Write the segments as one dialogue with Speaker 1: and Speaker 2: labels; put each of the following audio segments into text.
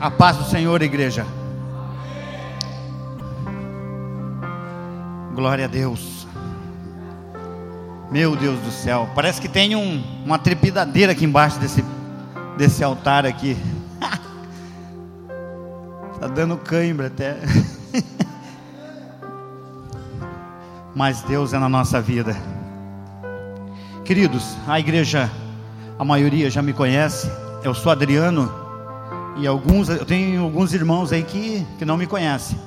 Speaker 1: A paz do Senhor, igreja. Glória a Deus. Meu Deus do céu. Parece que tem um, uma trepidadeira aqui embaixo desse, desse altar aqui. Está dando cãibra até. Mas Deus é na nossa vida. Queridos, a igreja, a maioria já me conhece. Eu sou Adriano e alguns, eu tenho alguns irmãos aí que, que não me conhecem.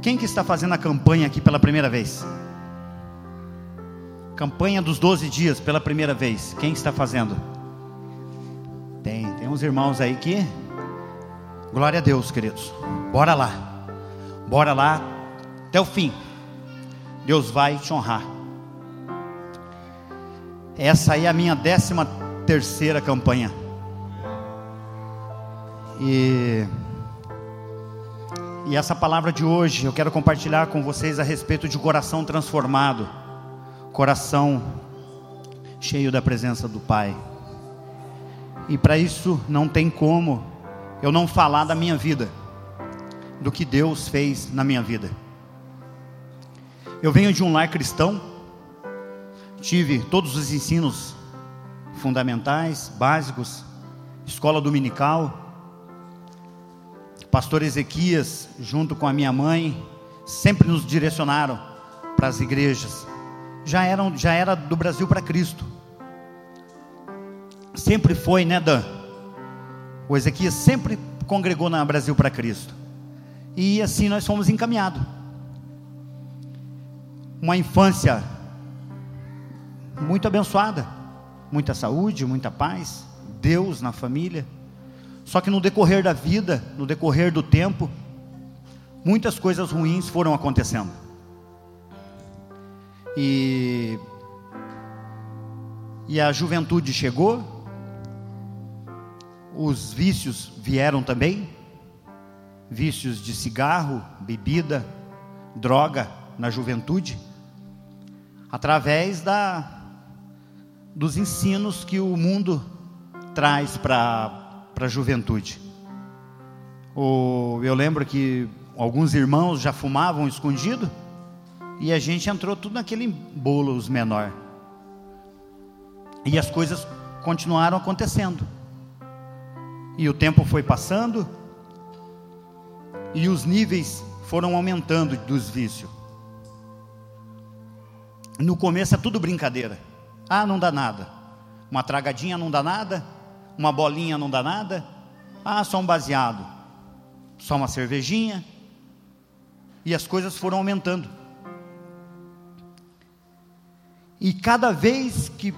Speaker 1: Quem que está fazendo a campanha aqui pela primeira vez? Campanha dos 12 dias pela primeira vez. Quem está fazendo? Tem, tem uns irmãos aí que Glória a Deus, queridos. Bora lá. Bora lá até o fim. Deus vai te honrar. Essa aí é a minha décima terceira campanha. E, e essa palavra de hoje eu quero compartilhar com vocês a respeito de coração transformado, coração cheio da presença do Pai. E para isso não tem como eu não falar da minha vida, do que Deus fez na minha vida. Eu venho de um lar cristão, tive todos os ensinos fundamentais, básicos, escola dominical, pastor Ezequias, junto com a minha mãe, sempre nos direcionaram para as igrejas. Já eram, já era do Brasil para Cristo. Sempre foi, né, Dan? O Ezequias sempre congregou na Brasil para Cristo. E assim nós fomos encaminhados. Uma infância muito abençoada, muita saúde, muita paz, Deus na família. Só que no decorrer da vida, no decorrer do tempo, muitas coisas ruins foram acontecendo. E, e a juventude chegou, os vícios vieram também, vícios de cigarro, bebida, droga na juventude, através da dos ensinos que o mundo traz para para a juventude. O, eu lembro que alguns irmãos já fumavam escondido e a gente entrou tudo naquele bolo os menor. E as coisas continuaram acontecendo. E o tempo foi passando e os níveis foram aumentando dos vícios. No começo é tudo brincadeira. Ah, não dá nada. Uma tragadinha não dá nada uma bolinha não dá nada. Ah, só um baseado, só uma cervejinha. E as coisas foram aumentando. E cada vez que,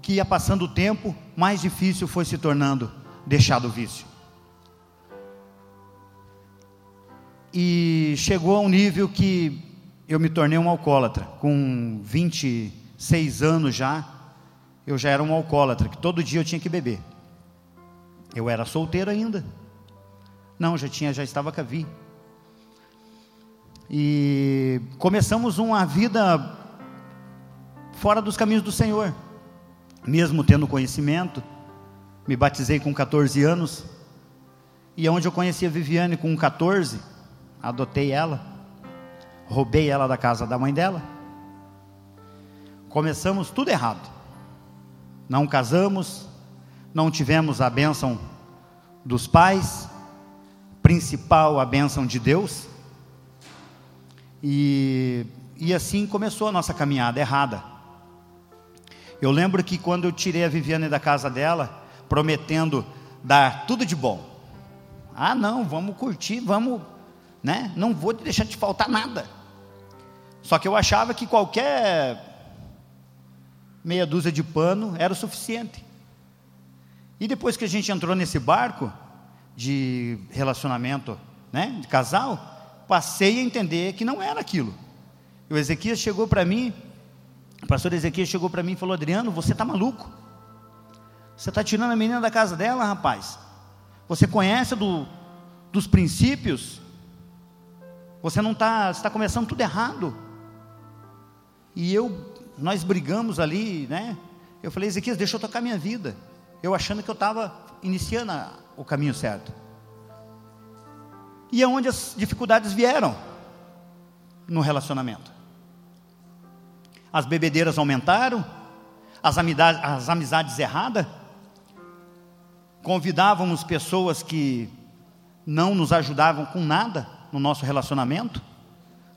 Speaker 1: que ia passando o tempo, mais difícil foi se tornando deixar do vício. E chegou a um nível que eu me tornei um alcoólatra, com 26 anos já eu já era um alcoólatra, que todo dia eu tinha que beber. Eu era solteiro ainda. Não, já tinha, já estava com a Vi. E começamos uma vida fora dos caminhos do Senhor. Mesmo tendo conhecimento, me batizei com 14 anos. E onde eu conheci a Viviane com 14, adotei ela, roubei ela da casa da mãe dela. Começamos tudo errado não casamos, não tivemos a bênção dos pais, principal a bênção de Deus, e, e assim começou a nossa caminhada errada. Eu lembro que quando eu tirei a Viviane da casa dela, prometendo dar tudo de bom, ah, não, vamos curtir, vamos, né? Não vou deixar de faltar nada. Só que eu achava que qualquer meia dúzia de pano era o suficiente. E depois que a gente entrou nesse barco de relacionamento, né, de casal, passei a entender que não era aquilo. E o Ezequias chegou para mim, o pastor Ezequias chegou para mim e falou: Adriano, você está maluco? Você está tirando a menina da casa dela, rapaz? Você conhece do, dos princípios? Você não está, está começando tudo errado. E eu nós brigamos ali, né? Eu falei, Ezequias, deixa eu tocar minha vida. Eu achando que eu estava iniciando o caminho certo. E é onde as dificuldades vieram no relacionamento. As bebedeiras aumentaram, as amizades, as amizades erradas, convidávamos pessoas que não nos ajudavam com nada no nosso relacionamento,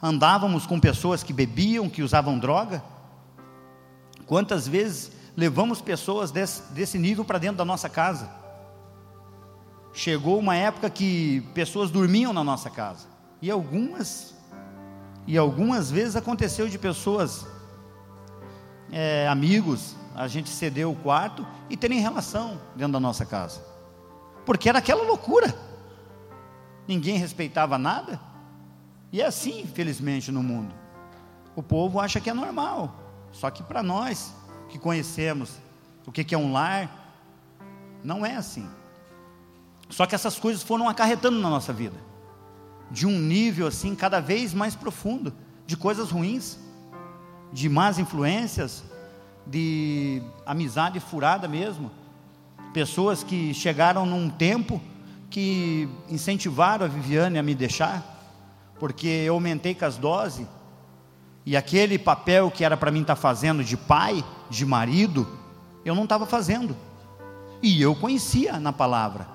Speaker 1: andávamos com pessoas que bebiam, que usavam droga. Quantas vezes levamos pessoas desse, desse nível para dentro da nossa casa? Chegou uma época que pessoas dormiam na nossa casa, e algumas, e algumas vezes aconteceu de pessoas, é, amigos, a gente cedeu o quarto e terem relação dentro da nossa casa, porque era aquela loucura, ninguém respeitava nada, e é assim, infelizmente, no mundo. O povo acha que é normal, só que para nós que conhecemos o que é um lar, não é assim. Só que essas coisas foram acarretando na nossa vida, de um nível assim cada vez mais profundo, de coisas ruins, de más influências, de amizade furada mesmo, pessoas que chegaram num tempo que incentivaram a Viviane a me deixar, porque eu aumentei com as doses, e aquele papel que era para mim estar tá fazendo de pai, de marido, eu não estava fazendo, e eu conhecia na palavra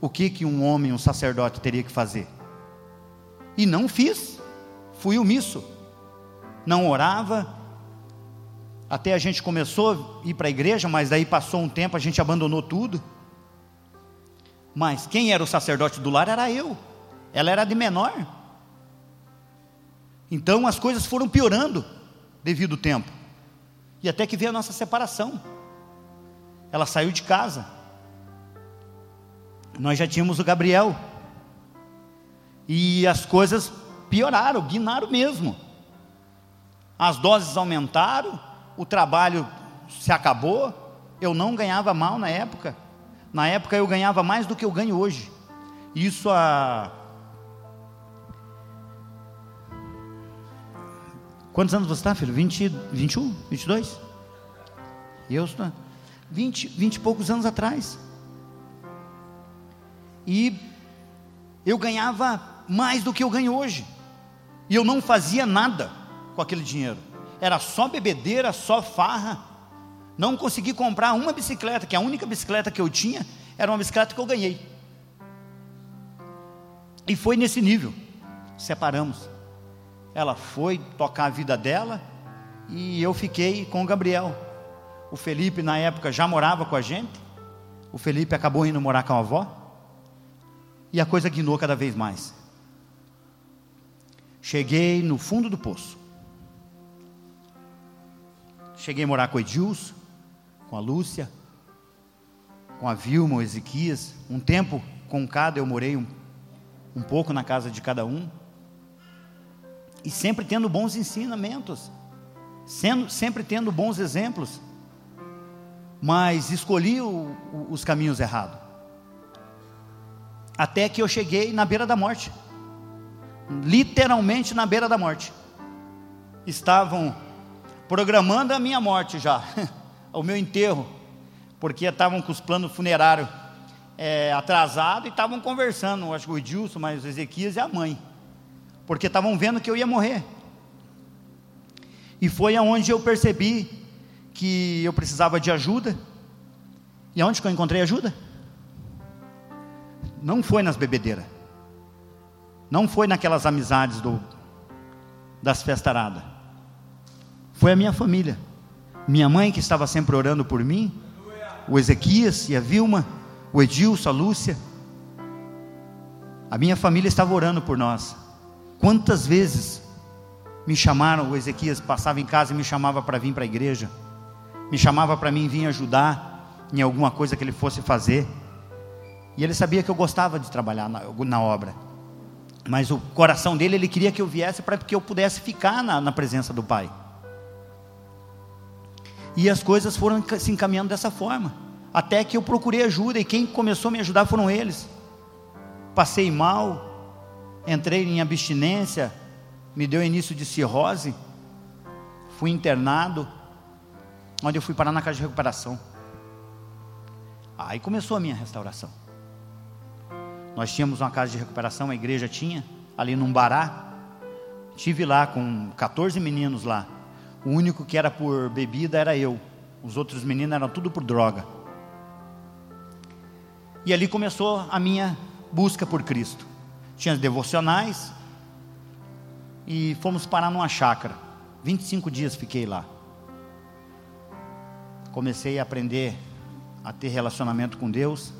Speaker 1: o que, que um homem, um sacerdote teria que fazer, e não fiz, fui omisso, não orava, até a gente começou a ir para a igreja, mas daí passou um tempo, a gente abandonou tudo. Mas quem era o sacerdote do lar era eu. Ela era de menor. Então as coisas foram piorando devido ao tempo. E até que veio a nossa separação. Ela saiu de casa. Nós já tínhamos o Gabriel. E as coisas pioraram, guinaram mesmo. As doses aumentaram, o trabalho se acabou, eu não ganhava mal na época. Na época eu ganhava mais do que eu ganho hoje. Isso há. Quantos anos você está, filho? 20, 21? 22? E eu estou. 20, 20 e poucos anos atrás. E eu ganhava mais do que eu ganho hoje. E eu não fazia nada com aquele dinheiro era só bebedeira, só farra. Não consegui comprar uma bicicleta, que a única bicicleta que eu tinha era uma bicicleta que eu ganhei. E foi nesse nível. Separamos. Ela foi tocar a vida dela e eu fiquei com o Gabriel. O Felipe, na época, já morava com a gente. O Felipe acabou indo morar com a avó. E a coisa guinou cada vez mais. Cheguei no fundo do poço. Cheguei a morar com o Edilson, com a Lúcia, com a Vilma, o Ezequias. Um tempo com cada eu morei um, um pouco na casa de cada um. E sempre tendo bons ensinamentos, sendo, sempre tendo bons exemplos. Mas escolhi o, o, os caminhos errados. Até que eu cheguei na beira da morte. Literalmente na beira da morte. Estavam programando a minha morte já, o meu enterro, porque estavam com os planos funerários é, atrasados e estavam conversando, acho que o Edilson, mas o Ezequias e a mãe, porque estavam vendo que eu ia morrer. E foi aonde eu percebi que eu precisava de ajuda. E aonde que eu encontrei ajuda? Não foi nas bebedeiras. Não foi naquelas amizades do, das festaradas foi a minha família. Minha mãe, que estava sempre orando por mim, o Ezequias e a Vilma, o Edilson, a Lúcia. A minha família estava orando por nós. Quantas vezes me chamaram, o Ezequias passava em casa e me chamava para vir para a igreja, me chamava para mim vir ajudar em alguma coisa que ele fosse fazer. E ele sabia que eu gostava de trabalhar na, na obra. Mas o coração dele, ele queria que eu viesse para que eu pudesse ficar na, na presença do Pai. E as coisas foram se encaminhando dessa forma. Até que eu procurei ajuda e quem começou a me ajudar foram eles. Passei mal, entrei em abstinência, me deu início de cirrose, fui internado, onde eu fui parar na casa de recuperação. Aí começou a minha restauração. Nós tínhamos uma casa de recuperação, a igreja tinha, ali num bará. Tive lá com 14 meninos lá. O único que era por bebida era eu. Os outros meninos eram tudo por droga. E ali começou a minha busca por Cristo. Tinha as devocionais e fomos parar numa chácara. 25 dias fiquei lá. Comecei a aprender a ter relacionamento com Deus,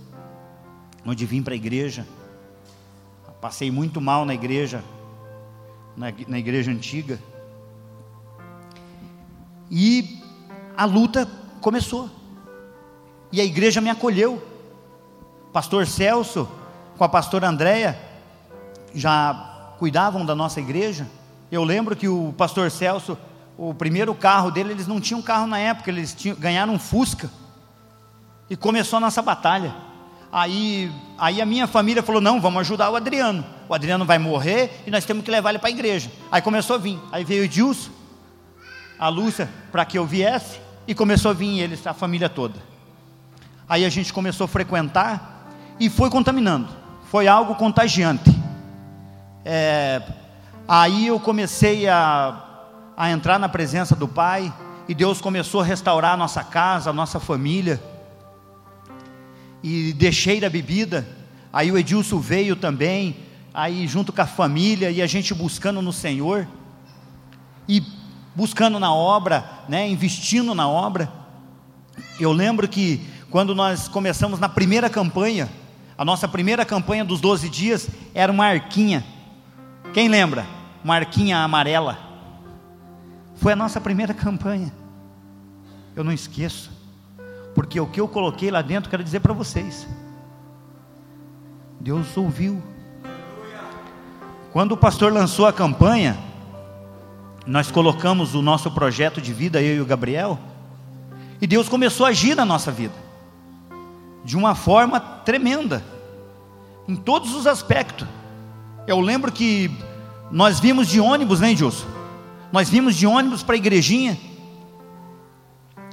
Speaker 1: onde vim para a igreja. Passei muito mal na igreja, na, na igreja antiga. E a luta começou. E a igreja me acolheu. Pastor Celso, com a pastora Andréia, já cuidavam da nossa igreja. Eu lembro que o pastor Celso, o primeiro carro dele, eles não tinham carro na época, eles tinham, ganharam um Fusca. E começou a nossa batalha. Aí, aí a minha família falou: não, vamos ajudar o Adriano. O Adriano vai morrer e nós temos que levar ele para a igreja. Aí começou a vir. Aí veio o Edilson, a Lúcia, para que eu viesse, e começou a vir eles, a família toda. Aí a gente começou a frequentar e foi contaminando. Foi algo contagiante. É, aí eu comecei a, a entrar na presença do Pai, e Deus começou a restaurar a nossa casa, a nossa família e deixei da bebida. Aí o Edilson veio também, aí junto com a família e a gente buscando no Senhor e buscando na obra, né, investindo na obra. Eu lembro que quando nós começamos na primeira campanha, a nossa primeira campanha dos 12 dias era uma arquinha. Quem lembra? Uma arquinha amarela. Foi a nossa primeira campanha. Eu não esqueço porque o que eu coloquei lá dentro, quero dizer para vocês. Deus ouviu. Quando o pastor lançou a campanha, nós colocamos o nosso projeto de vida, eu e o Gabriel, e Deus começou a agir na nossa vida, de uma forma tremenda, em todos os aspectos. Eu lembro que nós vimos de ônibus, né, Edilson? Nós vimos de ônibus para a igrejinha.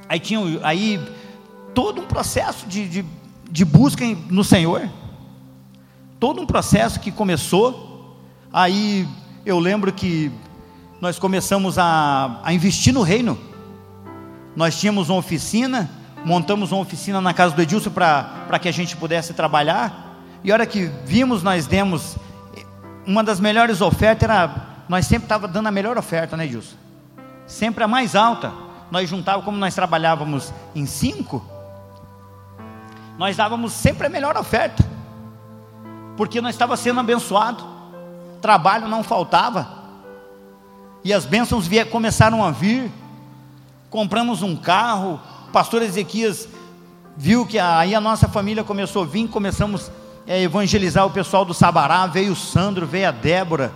Speaker 1: Aí tinha, aí todo um processo de, de, de busca no Senhor, todo um processo que começou, aí eu lembro que nós começamos a, a investir no reino, nós tínhamos uma oficina, montamos uma oficina na casa do Edilson para que a gente pudesse trabalhar, e a hora que vimos, nós demos, uma das melhores ofertas era, nós sempre estava dando a melhor oferta, né Edilson? Sempre a mais alta, nós juntávamos, como nós trabalhávamos em cinco, nós dávamos sempre a melhor oferta, porque nós estava sendo abençoado, trabalho não faltava, e as bênçãos vier, começaram a vir. Compramos um carro, o pastor Ezequias viu que aí a nossa família começou a vir, começamos a evangelizar o pessoal do Sabará, veio o Sandro, veio a Débora,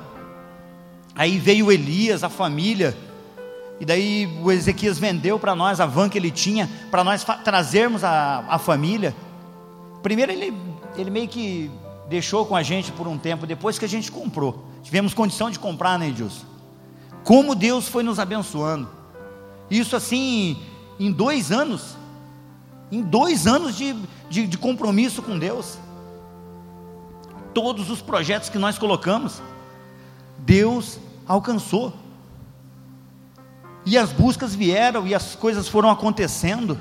Speaker 1: aí veio o Elias, a família, e daí o Ezequias vendeu para nós a van que ele tinha, para nós trazermos a, a família. Primeiro ele, ele meio que deixou com a gente por um tempo, depois que a gente comprou. Tivemos condição de comprar, né, Edilson? Como Deus foi nos abençoando. Isso assim, em dois anos. Em dois anos de, de, de compromisso com Deus. Todos os projetos que nós colocamos, Deus alcançou. E as buscas vieram e as coisas foram acontecendo.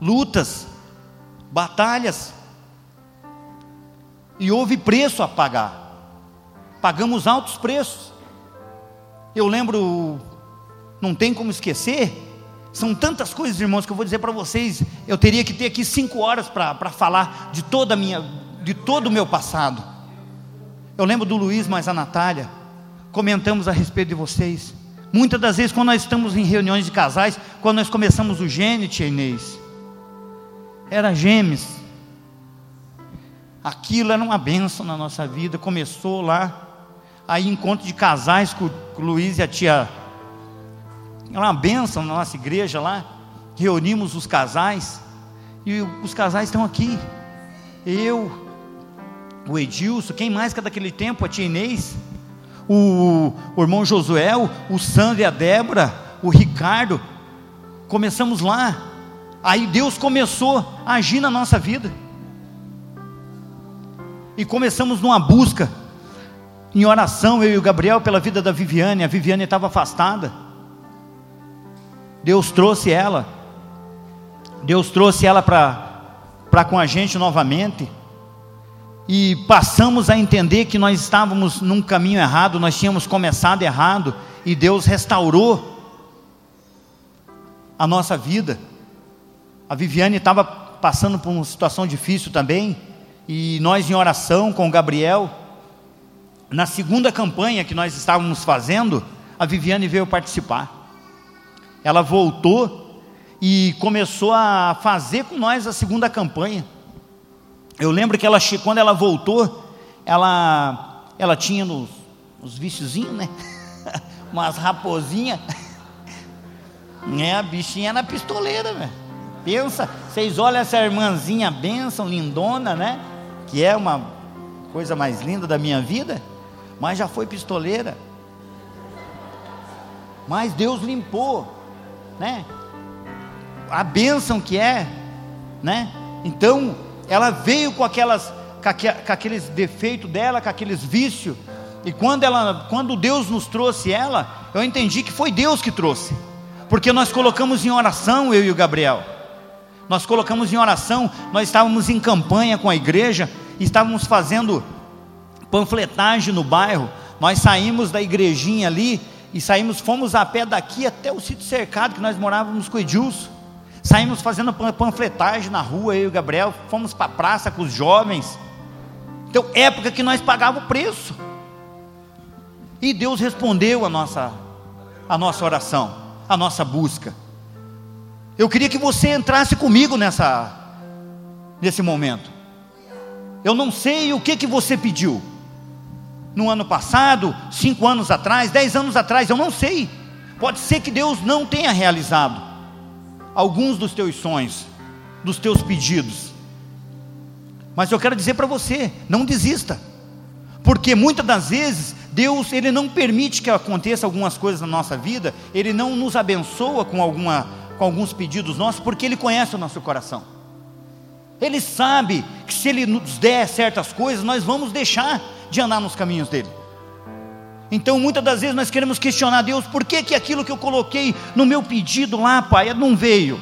Speaker 1: Lutas, batalhas, e houve preço a pagar. Pagamos altos preços. Eu lembro, não tem como esquecer, são tantas coisas, irmãos, que eu vou dizer para vocês. Eu teria que ter aqui cinco horas para falar de toda minha, de todo o meu passado. Eu lembro do Luiz, mas a Natália, comentamos a respeito de vocês. Muitas das vezes, quando nós estamos em reuniões de casais, quando nós começamos o Gênite, Inês, era gêmeos, Aquilo era uma benção na nossa vida. Começou lá, aí encontro de casais com o Luiz e a tia. Era uma benção na nossa igreja lá. Reunimos os casais. E os casais estão aqui. Eu, o Edilson, quem mais que é daquele tempo? A tia Inês, o, o irmão Josué, o Sandro e a Débora, o Ricardo. Começamos lá. Aí Deus começou a agir na nossa vida. E começamos numa busca, em oração, eu e o Gabriel, pela vida da Viviane. A Viviane estava afastada. Deus trouxe ela. Deus trouxe ela para com a gente novamente. E passamos a entender que nós estávamos num caminho errado, nós tínhamos começado errado. E Deus restaurou a nossa vida. A Viviane estava passando por uma situação difícil também, e nós em oração com o Gabriel, na segunda campanha que nós estávamos fazendo, a Viviane veio participar. Ela voltou e começou a fazer com nós a segunda campanha. Eu lembro que ela, quando ela voltou, ela, ela tinha nos, nos viciozinhos, né? Umas raposinhas. É, a bichinha na pistoleira, velho. Pensa, vocês olham essa irmãzinha benção, lindona, né? Que é uma coisa mais linda da minha vida, mas já foi pistoleira. Mas Deus limpou, né? A bênção que é, né? Então, ela veio com aquelas com aqueles defeitos dela, com aqueles vícios. E quando ela, quando Deus nos trouxe ela, eu entendi que foi Deus que trouxe porque nós colocamos em oração, eu e o Gabriel. Nós colocamos em oração, nós estávamos em campanha com a igreja, estávamos fazendo panfletagem no bairro. Nós saímos da igrejinha ali e saímos, fomos a pé daqui até o sítio cercado que nós morávamos com Edilson. Saímos fazendo panfletagem na rua, eu e o Gabriel, fomos para a praça com os jovens. Então, época que nós pagávamos o preço. E Deus respondeu a nossa, a nossa oração a nossa busca. Eu queria que você entrasse comigo nessa nesse momento. Eu não sei o que que você pediu. No ano passado, cinco anos atrás, dez anos atrás, eu não sei. Pode ser que Deus não tenha realizado alguns dos teus sonhos, dos teus pedidos. Mas eu quero dizer para você, não desista. Porque muitas das vezes Deus ele não permite que aconteça algumas coisas na nossa vida, ele não nos abençoa com alguma com alguns pedidos nossos, porque ele conhece o nosso coração. Ele sabe que se ele nos der certas coisas, nós vamos deixar de andar nos caminhos dele. Então, muitas das vezes nós queremos questionar Deus, por que que aquilo que eu coloquei no meu pedido lá, pai, não veio?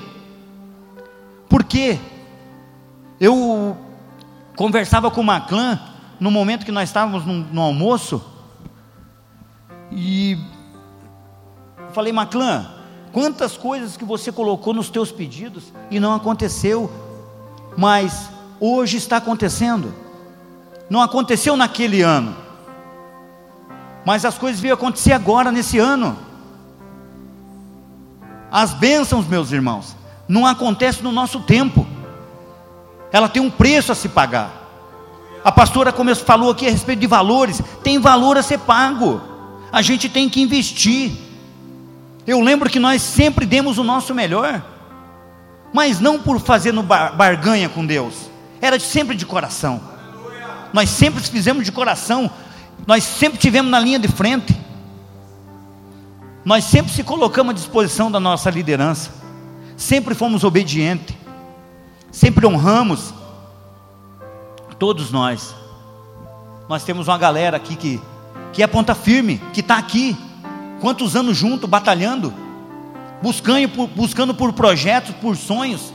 Speaker 1: Por quê? Eu conversava com uma clã no momento que nós estávamos no, no almoço, e falei, Maclã, quantas coisas que você colocou nos teus pedidos e não aconteceu, mas hoje está acontecendo. Não aconteceu naquele ano, mas as coisas vêm acontecer agora, nesse ano. As bênçãos, meus irmãos, não acontecem no nosso tempo, ela tem um preço a se pagar. A pastora começou, falou aqui a respeito de valores, tem valor a ser pago, a gente tem que investir. Eu lembro que nós sempre demos o nosso melhor, mas não por fazer no bar, barganha com Deus, era sempre de coração. Nós sempre fizemos de coração, nós sempre tivemos na linha de frente, nós sempre se colocamos à disposição da nossa liderança, sempre fomos obedientes, sempre honramos, Todos nós. Nós temos uma galera aqui que, que é ponta firme, que está aqui. Quantos anos junto, batalhando, buscando por, buscando por projetos, por sonhos.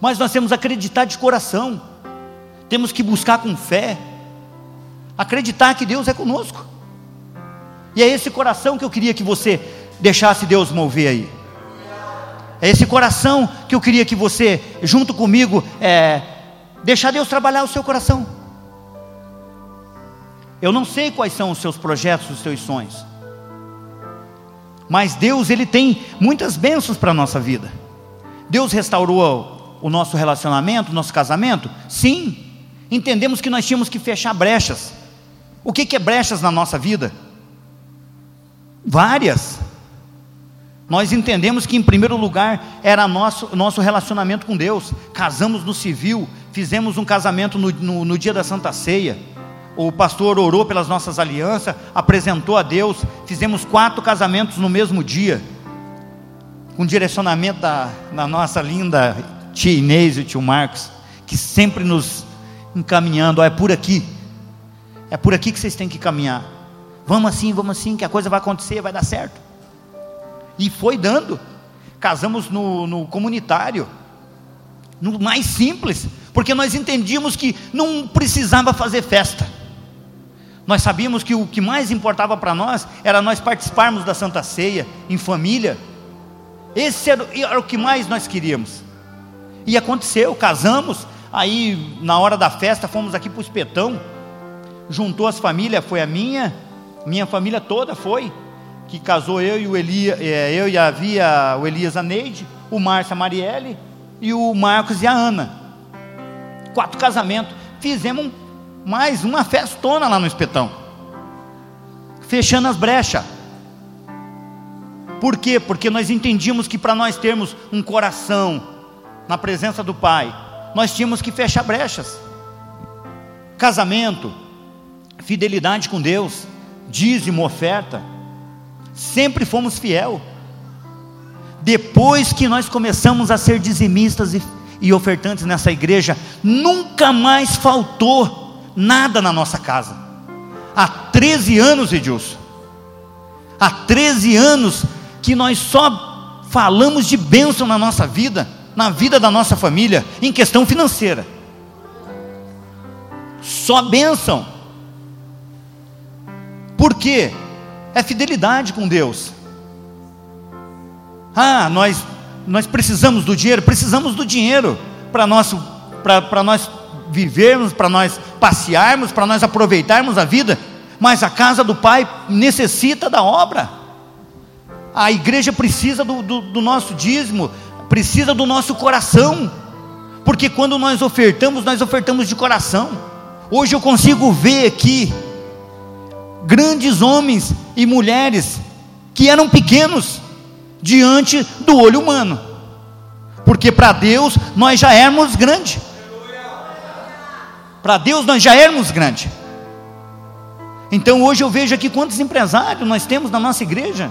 Speaker 1: Mas nós temos que acreditar de coração. Temos que buscar com fé. Acreditar que Deus é conosco. E é esse coração que eu queria que você deixasse Deus mover aí. É esse coração que eu queria que você, junto comigo, é, Deixar Deus trabalhar o seu coração. Eu não sei quais são os seus projetos, os seus sonhos. Mas Deus, Ele tem muitas bênçãos para a nossa vida. Deus restaurou o nosso relacionamento, o nosso casamento? Sim. Entendemos que nós tínhamos que fechar brechas. O que, que é brechas na nossa vida? Várias. Nós entendemos que, em primeiro lugar, era nosso, nosso relacionamento com Deus. Casamos no civil, fizemos um casamento no, no, no dia da Santa Ceia. O pastor orou pelas nossas alianças, apresentou a Deus. Fizemos quatro casamentos no mesmo dia. com direcionamento da, da nossa linda tia Inês e tio Marcos, que sempre nos encaminhando, ó, é por aqui, é por aqui que vocês têm que caminhar. Vamos assim, vamos assim, que a coisa vai acontecer, vai dar certo. E foi dando. Casamos no, no comunitário, no mais simples, porque nós entendíamos que não precisava fazer festa. Nós sabíamos que o que mais importava para nós era nós participarmos da Santa Ceia em família. Esse era, era o que mais nós queríamos. E aconteceu, casamos, aí na hora da festa fomos aqui para o espetão, juntou as famílias, foi a minha, minha família toda foi, que casou eu e o Elias, é, eu e a Via, o Elias a Neide, o Márcio a Marielle e o Marcos e a Ana. Quatro casamentos. Fizemos mais uma festona lá no espetão. Fechando as brechas. Por quê? Porque nós entendíamos que para nós termos um coração na presença do Pai, nós tínhamos que fechar brechas. Casamento, fidelidade com Deus, dízimo, oferta, sempre fomos fiel. Depois que nós começamos a ser dizimistas e, e ofertantes nessa igreja, nunca mais faltou nada na nossa casa. Há 13 anos, Edilson, há 13 anos que nós só falamos de bênção na nossa vida, na vida da nossa família, em questão financeira. Só bênção. Por quê? É fidelidade com Deus. Ah, nós, nós precisamos do dinheiro, precisamos do dinheiro para nós vivermos, para nós passearmos, para nós aproveitarmos a vida. Mas a casa do Pai necessita da obra. A igreja precisa do, do, do nosso dízimo, precisa do nosso coração. Porque quando nós ofertamos, nós ofertamos de coração. Hoje eu consigo ver aqui grandes homens e mulheres que eram pequenos diante do olho humano, porque para Deus nós já éramos grandes. Para Deus nós já éramos grandes. Então hoje eu vejo aqui quantos empresários nós temos na nossa igreja.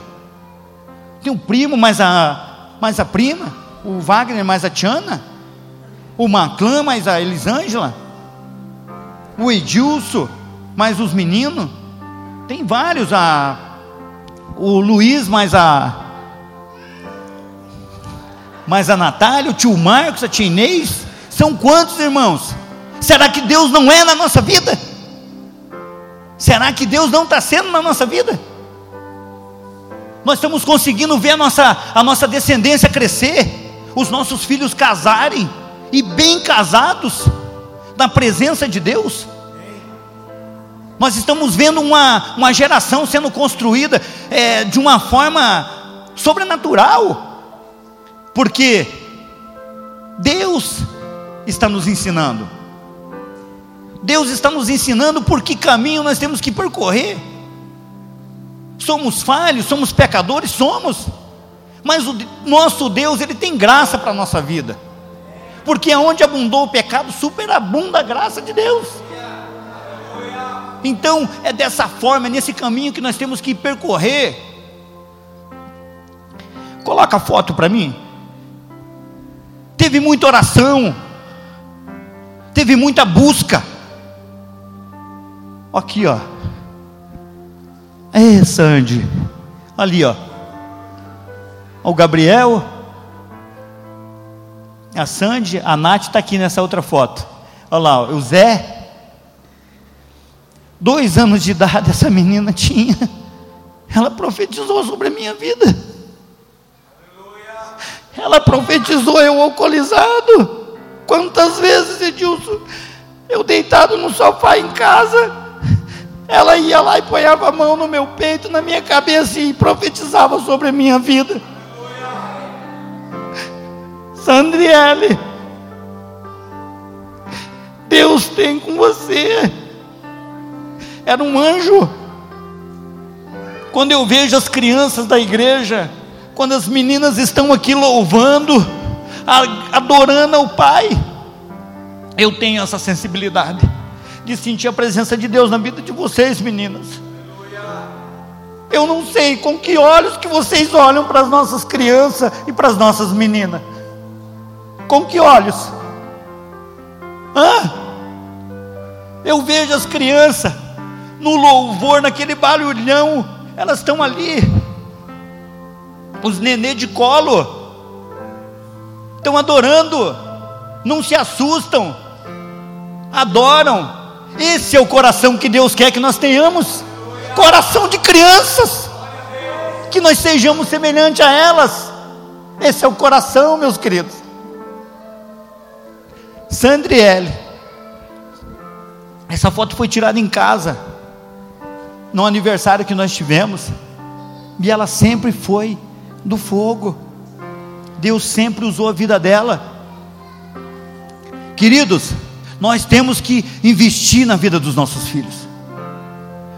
Speaker 1: Tem o primo mais a, mais a prima, o Wagner mais a Tiana, o Maclã mais a Elisângela, o Edilson mais os meninos. Tem vários, a, o Luiz mais a mais a Natália, o tio Marcos, a tia Inês, são quantos irmãos? Será que Deus não é na nossa vida? Será que Deus não está sendo na nossa vida? Nós estamos conseguindo ver a nossa, a nossa descendência crescer, os nossos filhos casarem, e bem casados, na presença de Deus. Nós estamos vendo uma, uma geração sendo construída é, de uma forma sobrenatural, porque Deus está nos ensinando. Deus está nos ensinando por que caminho nós temos que percorrer. Somos falhos, somos pecadores, somos. Mas o nosso Deus, ele tem graça para a nossa vida. Porque aonde abundou o pecado, superabunda a graça de Deus. Então, é dessa forma, é nesse caminho que nós temos que percorrer. Coloca a foto para mim. Teve muita oração. Teve muita busca. Aqui, ó. É, Sandy. Ali, ó. O Gabriel. A Sandy, a Nath está aqui nessa outra foto. Olha lá, o Zé. Dois anos de idade essa menina tinha. Ela profetizou sobre a minha vida. Ela profetizou eu alcoolizado. Quantas vezes, Edilson, eu deitado no sofá em casa, ela ia lá e ponhava a mão no meu peito, na minha cabeça e profetizava sobre a minha vida. Sandriele, Deus tem com você era um anjo. Quando eu vejo as crianças da igreja, quando as meninas estão aqui louvando, adorando ao Pai, eu tenho essa sensibilidade de sentir a presença de Deus na vida de vocês, meninas. Eu não sei com que olhos que vocês olham para as nossas crianças e para as nossas meninas. Com que olhos? Hã? Eu vejo as crianças no louvor, naquele barulhão, elas estão ali, os nenê de colo, estão adorando, não se assustam, adoram. Esse é o coração que Deus quer que nós tenhamos coração de crianças, que nós sejamos semelhantes a elas. Esse é o coração, meus queridos. Sandriele, essa foto foi tirada em casa, no aniversário que nós tivemos, e ela sempre foi do fogo. Deus sempre usou a vida dela. Queridos, nós temos que investir na vida dos nossos filhos.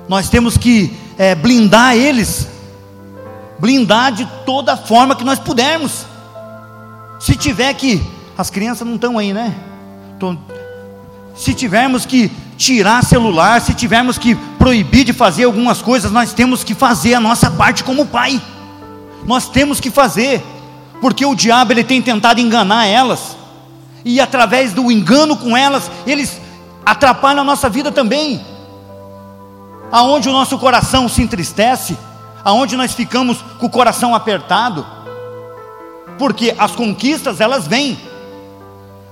Speaker 1: Nós temos que é, blindar eles, blindar de toda forma que nós pudermos. Se tiver que, as crianças não estão aí, né? se tivermos que tirar celular, se tivermos que proibir de fazer algumas coisas, nós temos que fazer a nossa parte como pai. Nós temos que fazer, porque o diabo ele tem tentado enganar elas, e através do engano com elas, eles atrapalham a nossa vida também aonde o nosso coração se entristece, aonde nós ficamos com o coração apertado, porque as conquistas elas vêm.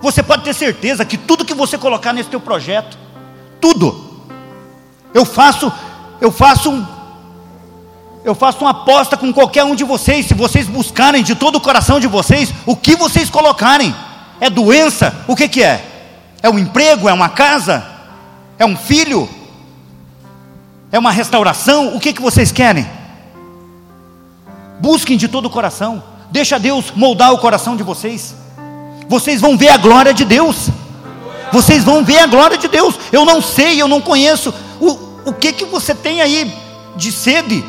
Speaker 1: Você pode ter certeza que tudo que você colocar nesse teu projeto, tudo, eu faço, eu faço um, eu faço uma aposta com qualquer um de vocês, se vocês buscarem de todo o coração de vocês, o que vocês colocarem, é doença, o que que é? É um emprego, é uma casa, é um filho, é uma restauração, o que, que vocês querem? Busquem de todo o coração, deixa Deus moldar o coração de vocês. Vocês vão ver a glória de Deus. Vocês vão ver a glória de Deus. Eu não sei, eu não conheço o, que que você tem aí de sede.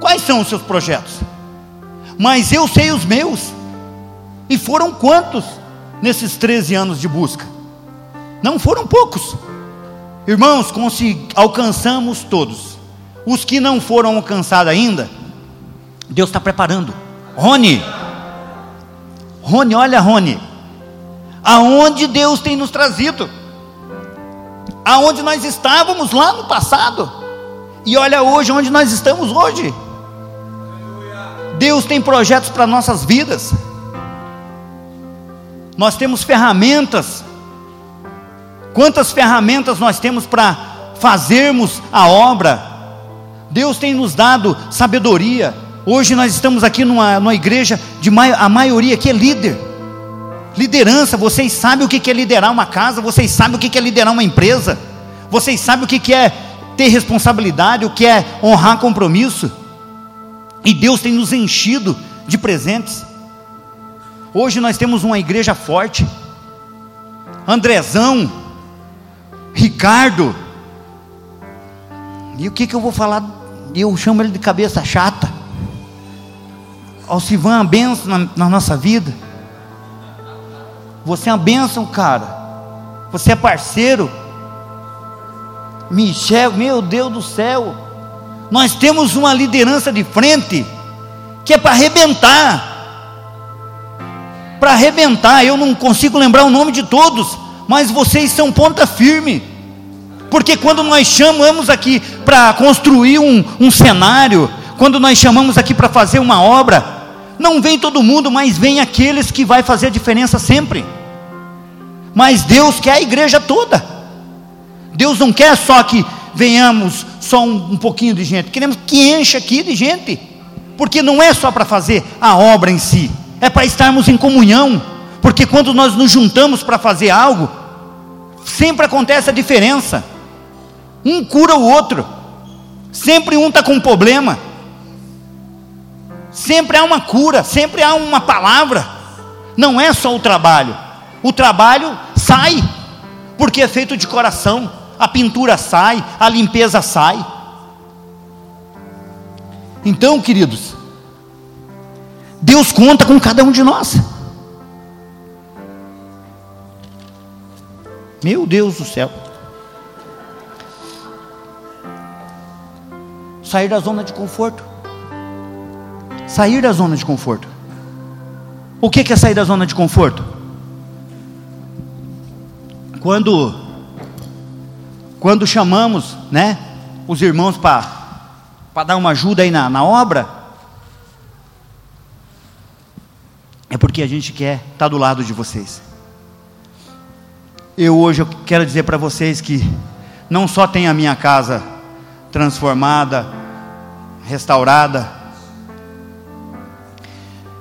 Speaker 1: Quais são os seus projetos? Mas eu sei os meus. E foram quantos nesses 13 anos de busca? Não foram poucos. Irmãos, alcançamos todos. Os que não foram alcançados ainda, Deus está preparando. Rony, Rony, olha, Rony, aonde Deus tem nos trazido, aonde nós estávamos lá no passado, e olha hoje onde nós estamos hoje. Deus tem projetos para nossas vidas. Nós temos ferramentas Quantas ferramentas nós temos para fazermos a obra? Deus tem nos dado sabedoria. Hoje nós estamos aqui numa, numa igreja de a maioria que é líder. Liderança, vocês sabem o que é liderar uma casa, vocês sabem o que é liderar uma empresa, vocês sabem o que é ter responsabilidade, o que é honrar compromisso. E Deus tem nos enchido de presentes. Hoje nós temos uma igreja forte. Andrezão, Ricardo. E o que, que eu vou falar? Eu chamo ele de cabeça chata. Alcivan, a benção na, na nossa vida. Você é uma bênção, cara. Você é parceiro. Michel, meu Deus do céu. Nós temos uma liderança de frente que é para arrebentar. Para arrebentar, eu não consigo lembrar o nome de todos, mas vocês são ponta firme. Porque quando nós chamamos aqui para construir um, um cenário, quando nós chamamos aqui para fazer uma obra, não vem todo mundo, mas vem aqueles que vai fazer a diferença sempre. Mas Deus quer a igreja toda. Deus não quer só que venhamos só um, um pouquinho de gente. Queremos que encha aqui de gente. Porque não é só para fazer a obra em si, é para estarmos em comunhão. Porque quando nós nos juntamos para fazer algo, sempre acontece a diferença. Um cura o outro, sempre um está com um problema, sempre há uma cura, sempre há uma palavra, não é só o trabalho, o trabalho sai, porque é feito de coração, a pintura sai, a limpeza sai. Então, queridos, Deus conta com cada um de nós. Meu Deus do céu. Sair da zona de conforto. Sair da zona de conforto. O que é sair da zona de conforto? Quando quando chamamos, né, os irmãos para dar uma ajuda aí na, na obra, é porque a gente quer estar tá do lado de vocês. Eu hoje eu quero dizer para vocês que não só tem a minha casa transformada, restaurada,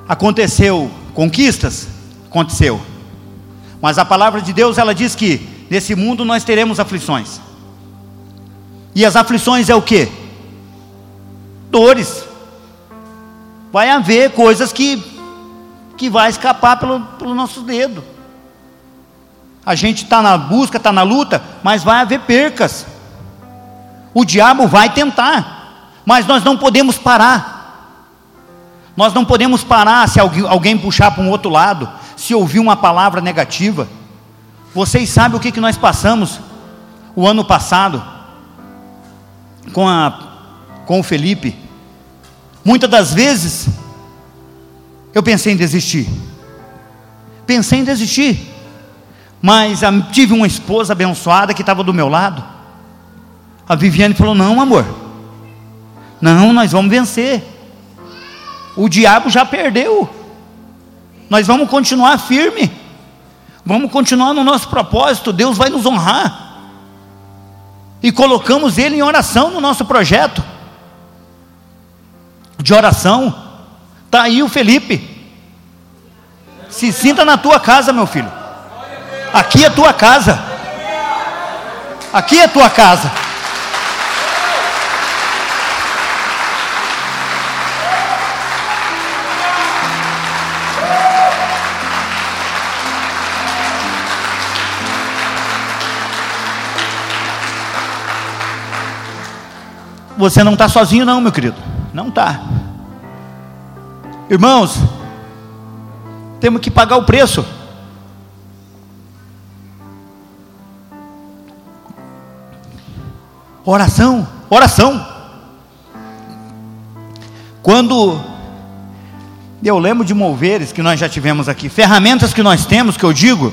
Speaker 1: aconteceu conquistas, aconteceu. Mas a palavra de Deus ela diz que nesse mundo nós teremos aflições. E as aflições é o que? Dores. Vai haver coisas que que vai escapar pelo, pelo nosso dedo. A gente está na busca, está na luta, mas vai haver percas. O diabo vai tentar, mas nós não podemos parar. Nós não podemos parar se alguém, puxar para um outro lado, se ouvir uma palavra negativa. Vocês sabem o que, que nós passamos o ano passado com, a, com o Felipe? Muitas das vezes eu pensei em desistir. Pensei em desistir. Mas tive uma esposa abençoada que estava do meu lado. A Viviane falou: Não, amor. Não, nós vamos vencer. O diabo já perdeu. Nós vamos continuar firme. Vamos continuar no nosso propósito. Deus vai nos honrar. E colocamos ele em oração no nosso projeto de oração. Está aí o Felipe. Se sinta na tua casa, meu filho. Aqui é tua casa. Aqui é tua casa. Você não está sozinho, não, meu querido. Não está. Irmãos, temos que pagar o preço. Oração, oração. Quando eu lembro de moveres que nós já tivemos aqui, ferramentas que nós temos, que eu digo,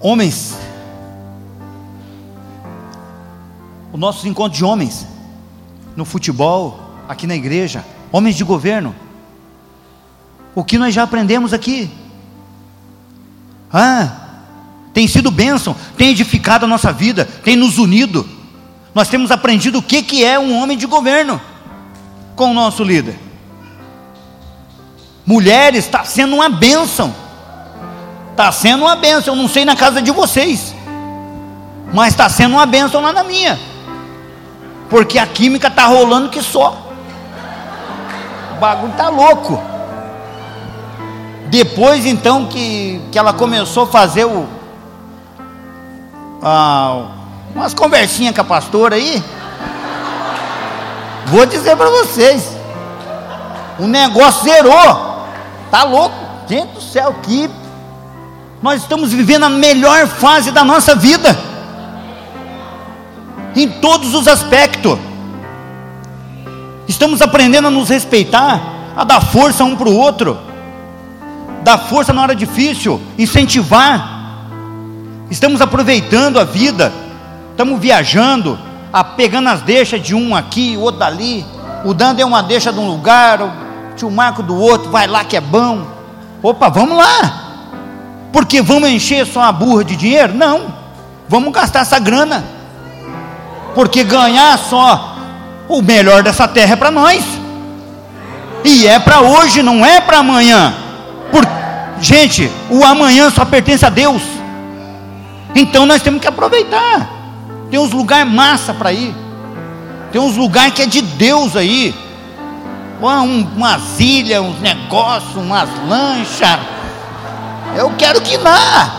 Speaker 1: homens, os nossos encontros de homens, no futebol, aqui na igreja, homens de governo, o que nós já aprendemos aqui, ah, tem sido bênção, tem edificado a nossa vida, tem nos unido. Nós temos aprendido o que, que é um homem de governo com o nosso líder. Mulheres, está sendo uma bênção. Está sendo uma bênção. Eu não sei na casa de vocês, mas está sendo uma bênção lá na minha. Porque a química está rolando que só. O bagulho está louco. Depois então que, que ela começou a fazer o, ah, umas conversinhas com a pastora aí. Vou dizer para vocês. O negócio zerou. Tá louco? Gente do céu, que nós estamos vivendo a melhor fase da nossa vida. Em todos os aspectos. Estamos aprendendo a nos respeitar, a dar força um para o outro, dar força na hora difícil, incentivar estamos aproveitando a vida, estamos viajando, a, pegando as deixas de um aqui, outro dali. O Dan deu uma deixa de um lugar, o tio Marco do outro, vai lá que é bom. Opa, vamos lá. Porque vamos encher só a burra de dinheiro? Não. Vamos gastar essa grana. Porque ganhar só o melhor dessa terra é para nós. E é para hoje, não é para amanhã. Por... Gente, o amanhã só pertence a Deus. Então nós temos que aproveitar. Tem uns lugares massa para ir. Tem uns lugares que é de Deus aí. Um, umas ilhas, uns negócios, umas lanchas. Eu quero que lá.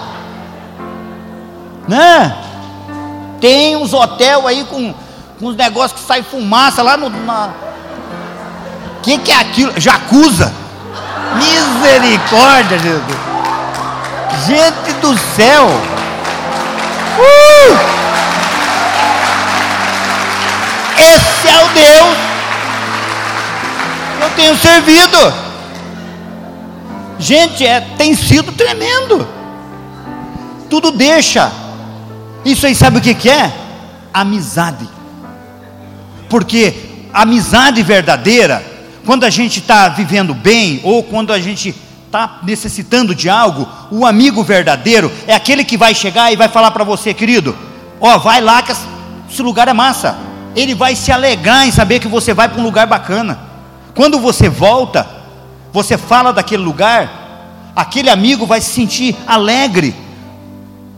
Speaker 1: Né? Tem uns hotéis aí com, com uns negócios que sai fumaça lá no. Na... Que, que é aquilo? Jacuza. Misericórdia, Jesus. Gente do céu. Uh! esse é o Deus que eu tenho servido. Gente, é, tem sido tremendo. Tudo deixa. Isso aí sabe o que, que é? Amizade. Porque amizade verdadeira, quando a gente está vivendo bem, ou quando a gente está necessitando de algo, o amigo verdadeiro é aquele que vai chegar e vai falar para você, querido, ó, vai lá que esse lugar é massa. Ele vai se alegrar em saber que você vai para um lugar bacana. Quando você volta, você fala daquele lugar, aquele amigo vai se sentir alegre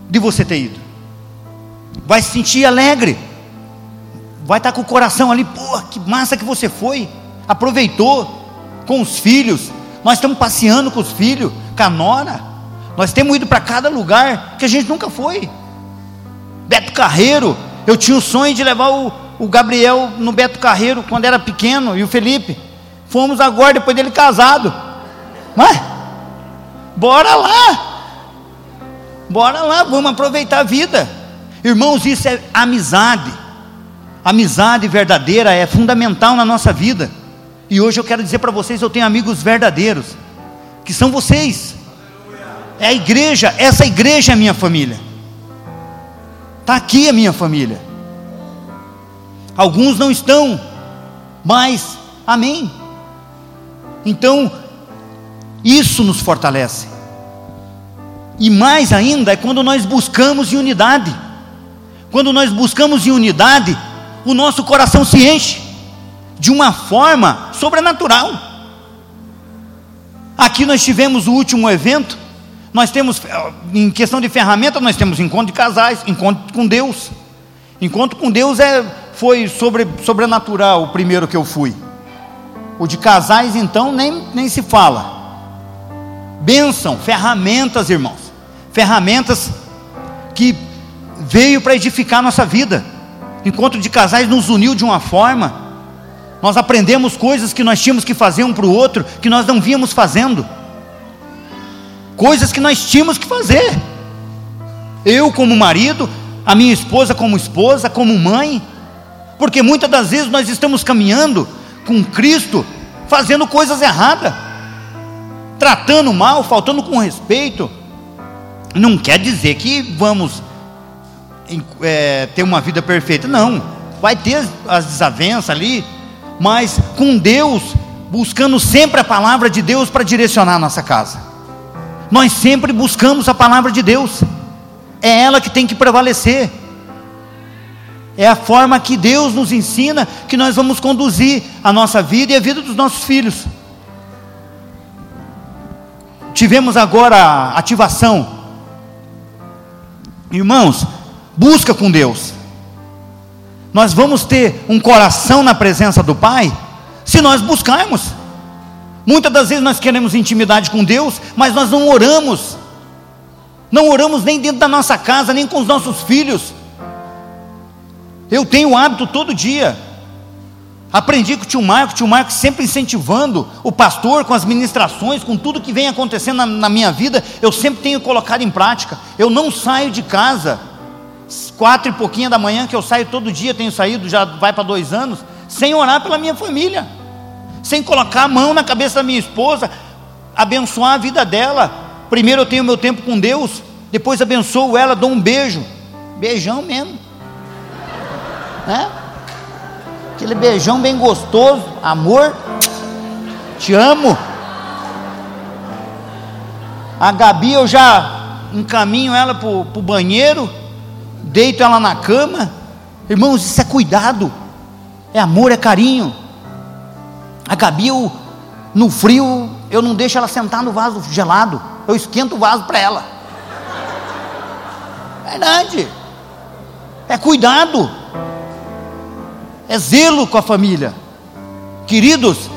Speaker 1: de você ter ido. Vai se sentir alegre. Vai estar tá com o coração ali, pô, que massa que você foi. Aproveitou com os filhos. Nós estamos passeando com os filhos, com a nora. Nós temos ido para cada lugar que a gente nunca foi. Beto Carreiro, eu tinha o sonho de levar o, o Gabriel no Beto Carreiro quando era pequeno e o Felipe. Fomos agora, depois dele casado. Mas, bora lá. Bora lá, vamos aproveitar a vida. Irmãos, isso é amizade. Amizade verdadeira é fundamental na nossa vida. E hoje eu quero dizer para vocês: eu tenho amigos verdadeiros, que são vocês. É a igreja, essa igreja é a minha família. Está aqui a minha família. Alguns não estão, mas, amém. Então, isso nos fortalece. E mais ainda é quando nós buscamos em unidade. Quando nós buscamos em unidade, o nosso coração se enche de uma forma sobrenatural. Aqui nós tivemos o último evento, nós temos, em questão de ferramenta, nós temos encontro de casais, encontro com Deus. Encontro com Deus é, foi sobre, sobrenatural o primeiro que eu fui. O de casais, então, nem, nem se fala. Bênção, ferramentas, irmãos. Ferramentas que veio para edificar a nossa vida. Encontro de casais nos uniu de uma forma. Nós aprendemos coisas que nós tínhamos que fazer um para o outro, que nós não víamos fazendo. Coisas que nós tínhamos que fazer. Eu, como marido, a minha esposa, como esposa, como mãe. Porque muitas das vezes nós estamos caminhando com Cristo, fazendo coisas erradas, tratando mal, faltando com respeito. Não quer dizer que vamos é, ter uma vida perfeita. Não, vai ter as desavenças ali, mas com Deus, buscando sempre a palavra de Deus para direcionar a nossa casa. Nós sempre buscamos a palavra de Deus, é ela que tem que prevalecer. É a forma que Deus nos ensina que nós vamos conduzir a nossa vida e a vida dos nossos filhos. Tivemos agora a ativação. Irmãos, busca com Deus. Nós vamos ter um coração na presença do Pai se nós buscarmos. Muitas das vezes nós queremos intimidade com Deus, mas nós não oramos. Não oramos nem dentro da nossa casa, nem com os nossos filhos. Eu tenho o hábito todo dia. Aprendi com o tio Marco, o tio Marco sempre incentivando o pastor com as ministrações, com tudo que vem acontecendo na, na minha vida, eu sempre tenho colocado em prática. Eu não saio de casa quatro e pouquinho da manhã, que eu saio todo dia, tenho saído, já vai para dois anos, sem orar pela minha família, sem colocar a mão na cabeça da minha esposa, abençoar a vida dela. Primeiro eu tenho meu tempo com Deus, depois abençoo ela, dou um beijo, beijão mesmo, né? Aquele beijão bem gostoso, amor, te amo. A Gabi eu já encaminho ela para o banheiro, deito ela na cama. Irmãos, isso é cuidado, é amor, é carinho. A Gabi, eu, no frio, eu não deixo ela sentar no vaso gelado, eu esquento o vaso para ela. Verdade, é cuidado, é zelo com a família. Queridos,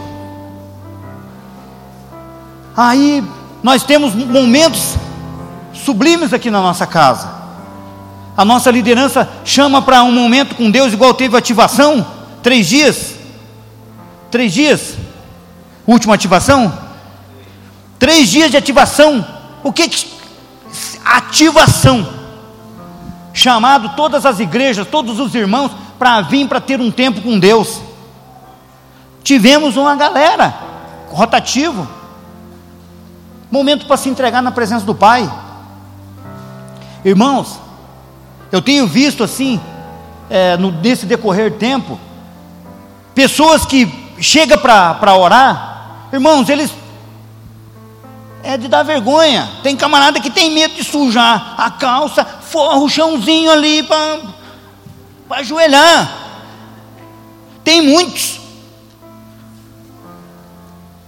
Speaker 1: aí nós temos momentos sublimes aqui na nossa casa. A nossa liderança chama para um momento com Deus, igual teve ativação, três dias. Três dias. Última ativação. Três dias de ativação. O que, ativação? Chamado todas as igrejas, todos os irmãos, para vir para ter um tempo com Deus. Tivemos uma galera, rotativo, momento para se entregar na presença do Pai. Irmãos, eu tenho visto assim, é, no, nesse decorrer tempo, pessoas que chegam para orar, irmãos, eles é de dar vergonha. Tem camarada que tem medo de sujar a calça, forra o chãozinho ali para ajoelhar. Tem muitos.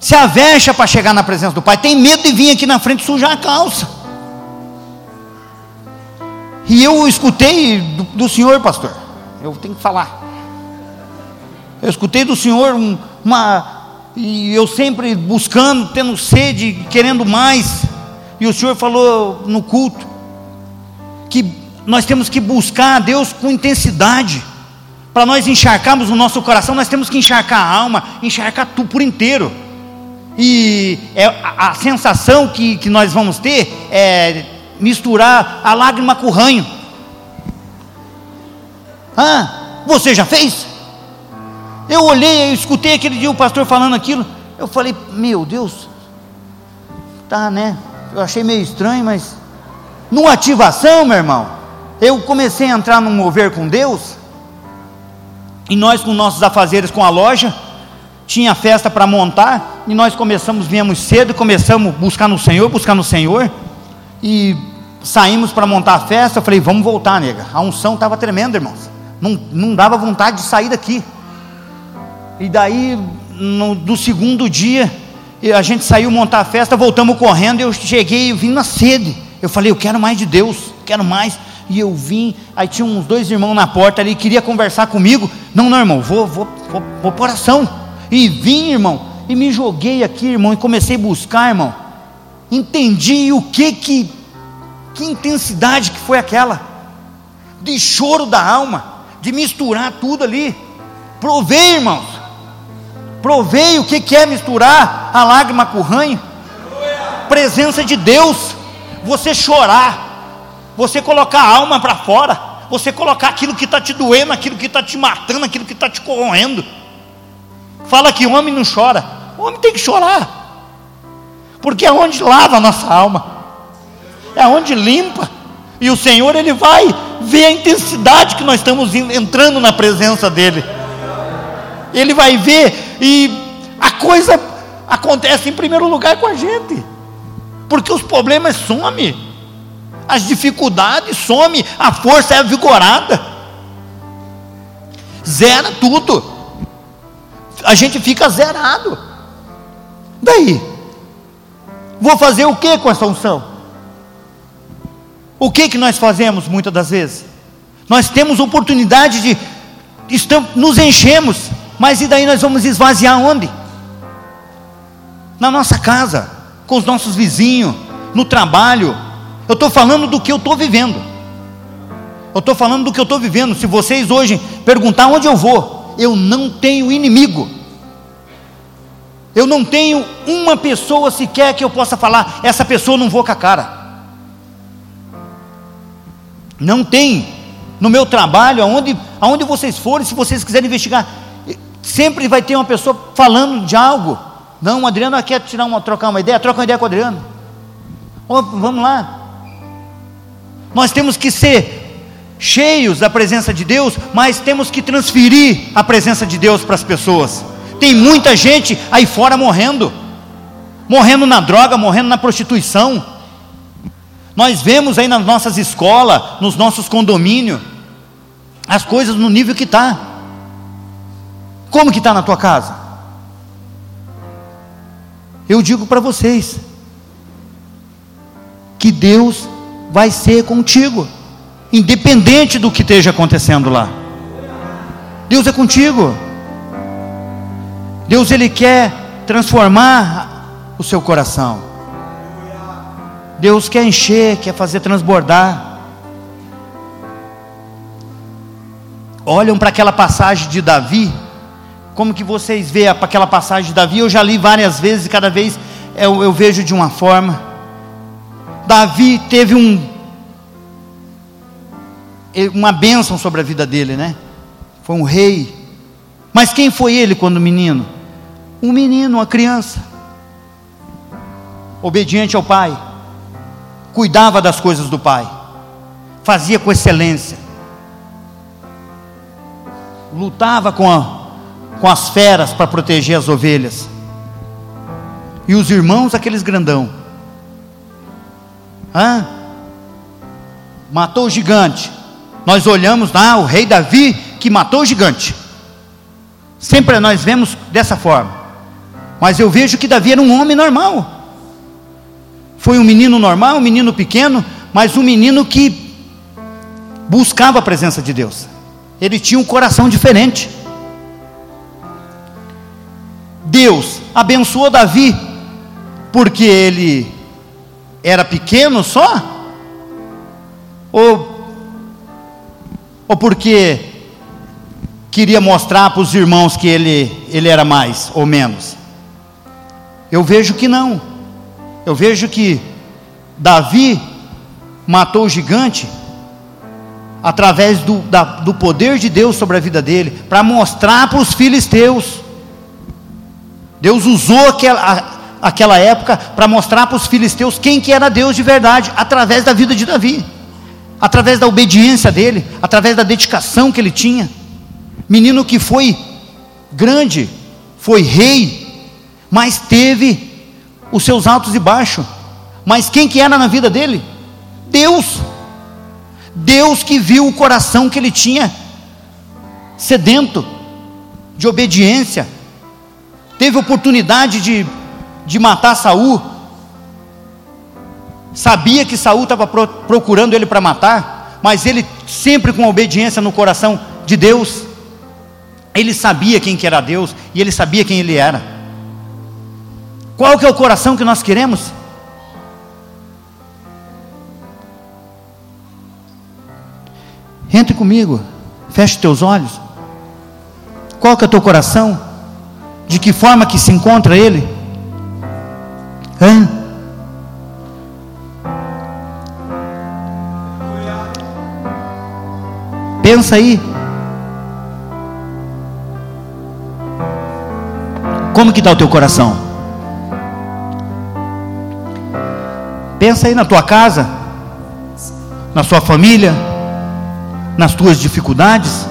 Speaker 1: Se avexa para chegar na presença do Pai, tem medo de vir aqui na frente sujar a calça. E eu escutei do, do Senhor, pastor, eu tenho que falar. Eu escutei do Senhor um, uma, e eu sempre buscando, tendo sede, querendo mais. E o Senhor falou no culto que nós temos que buscar a Deus com intensidade. Para nós encharcarmos o nosso coração, nós temos que encharcar a alma, encharcar tudo por inteiro. E é a, a sensação que, que nós vamos ter é misturar a lágrima com o ranho. Ah, você já fez? Eu olhei, eu escutei aquele dia o pastor falando aquilo. Eu falei, meu Deus, tá, né? Eu achei meio estranho, mas. Numa ativação, meu irmão, eu comecei a entrar num mover com Deus. E nós, com nossos afazeres com a loja, tinha festa para montar. E nós começamos, viemos cedo, começamos a buscar no Senhor, buscar no Senhor. E saímos para montar a festa. Eu falei, vamos voltar, nega. A unção estava tremenda, irmãos. Não, não dava vontade de sair daqui. E daí, no, do segundo dia, a gente saiu montar a festa, voltamos correndo, eu cheguei e vim na sede. Eu falei, eu quero mais de Deus, quero mais. E eu vim, aí tinha uns dois irmãos na porta ali, queria conversar comigo. Não, não, irmão, vou, vou, vou, vou por ação. E vim, irmão, e me joguei aqui, irmão, e comecei a buscar, irmão. Entendi o que que, que intensidade que foi aquela, de choro da alma, de misturar tudo ali. Provei, irmãos. Provei o que é misturar a lágrima com o ranho. Presença de Deus. Você chorar. Você colocar a alma para fora. Você colocar aquilo que está te doendo, aquilo que está te matando, aquilo que está te corroendo. Fala que homem não chora. O homem tem que chorar. Porque é onde lava a nossa alma. É onde limpa. E o Senhor, Ele vai ver a intensidade que nós estamos entrando na presença dEle. Ele vai ver e a coisa acontece em primeiro lugar com a gente, porque os problemas somem, as dificuldades somem, a força é vigorada, zera tudo, a gente fica zerado. Daí, vou fazer o que com essa unção? O que que nós fazemos muitas das vezes? Nós temos oportunidade de estamos, nos enchemos mas e daí nós vamos esvaziar onde? Na nossa casa, com os nossos vizinhos, no trabalho. Eu estou falando do que eu estou vivendo. Eu estou falando do que eu estou vivendo. Se vocês hoje perguntar onde eu vou, eu não tenho inimigo. Eu não tenho uma pessoa sequer que eu possa falar, essa pessoa não vou com a cara. Não tem. No meu trabalho, aonde, aonde vocês forem, se vocês quiserem investigar, Sempre vai ter uma pessoa falando de algo. Não, o Adriano quer tirar uma, trocar uma ideia, troca uma ideia com o Adriano. Oh, vamos lá. Nós temos que ser cheios da presença de Deus, mas temos que transferir a presença de Deus para as pessoas. Tem muita gente aí fora morrendo, morrendo na droga, morrendo na prostituição. Nós vemos aí nas nossas escolas, nos nossos condomínios, as coisas no nível que está. Como que está na tua casa? Eu digo para vocês que Deus vai ser contigo, independente do que esteja acontecendo lá. Deus é contigo. Deus ele quer transformar o seu coração. Deus quer encher, quer fazer transbordar. Olham para aquela passagem de Davi, como que vocês veem aquela passagem de Davi? Eu já li várias vezes e cada vez eu, eu vejo de uma forma. Davi teve um uma bênção sobre a vida dele, né? foi um rei. Mas quem foi ele quando menino? Um menino, uma criança, obediente ao pai, cuidava das coisas do pai, fazia com excelência, lutava com, a, com as feras para proteger as ovelhas, e os irmãos, aqueles grandão, Hã? matou o gigante. Nós olhamos lá, ah, o rei Davi que matou o gigante. Sempre nós vemos dessa forma. Mas eu vejo que Davi era um homem normal. Foi um menino normal, um menino pequeno, mas um menino que buscava a presença de Deus. Ele tinha um coração diferente. Deus abençoou Davi porque ele era pequeno só? Ou, ou porque queria mostrar para os irmãos que ele, ele era mais ou menos? Eu vejo que não. Eu vejo que Davi matou o gigante através do, da, do poder de Deus sobre a vida dele, para mostrar para os filisteus. Deus usou aquela, aquela época para mostrar para os filisteus quem que era Deus de verdade, através da vida de Davi, através da obediência dele, através da dedicação que ele tinha. Menino que foi grande, foi rei, mas teve os seus altos e baixos. Mas quem que era na vida dele? Deus. Deus que viu o coração que ele tinha sedento de obediência. Teve oportunidade de de matar Saul, sabia que Saul estava procurando ele para matar, mas ele sempre com obediência no coração de Deus. Ele sabia quem que era Deus e ele sabia quem ele era. Qual que é o coração que nós queremos? Entre comigo, feche teus olhos. Qual que é o teu coração? De que forma que se encontra ele? Hã? Pensa aí. Como que está o teu coração? Pensa aí na tua casa, na sua família, nas tuas dificuldades.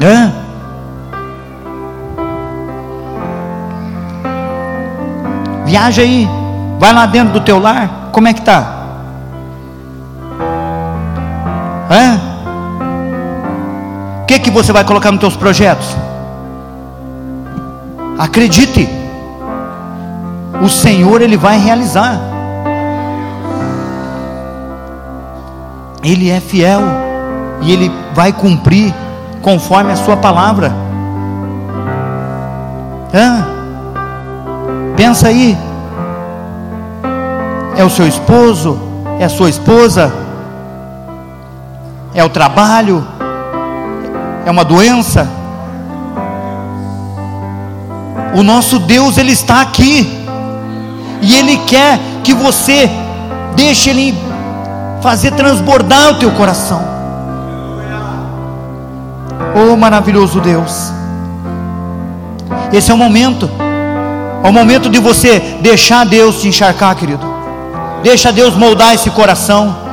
Speaker 1: Hã? Viaja aí, vai lá dentro do teu lar, como é que tá? Hã? O que que você vai colocar nos teus projetos? Acredite. O Senhor ele vai realizar. Ele é fiel e ele vai cumprir conforme a sua palavra. Hã? Pensa aí. É o seu esposo? É a sua esposa? É o trabalho? É uma doença? O nosso Deus, Ele está aqui. E Ele quer que você deixe Ele fazer transbordar o teu coração. Oh maravilhoso Deus. Esse é o momento. É o momento de você deixar Deus te encharcar, querido. Deixa Deus moldar esse coração.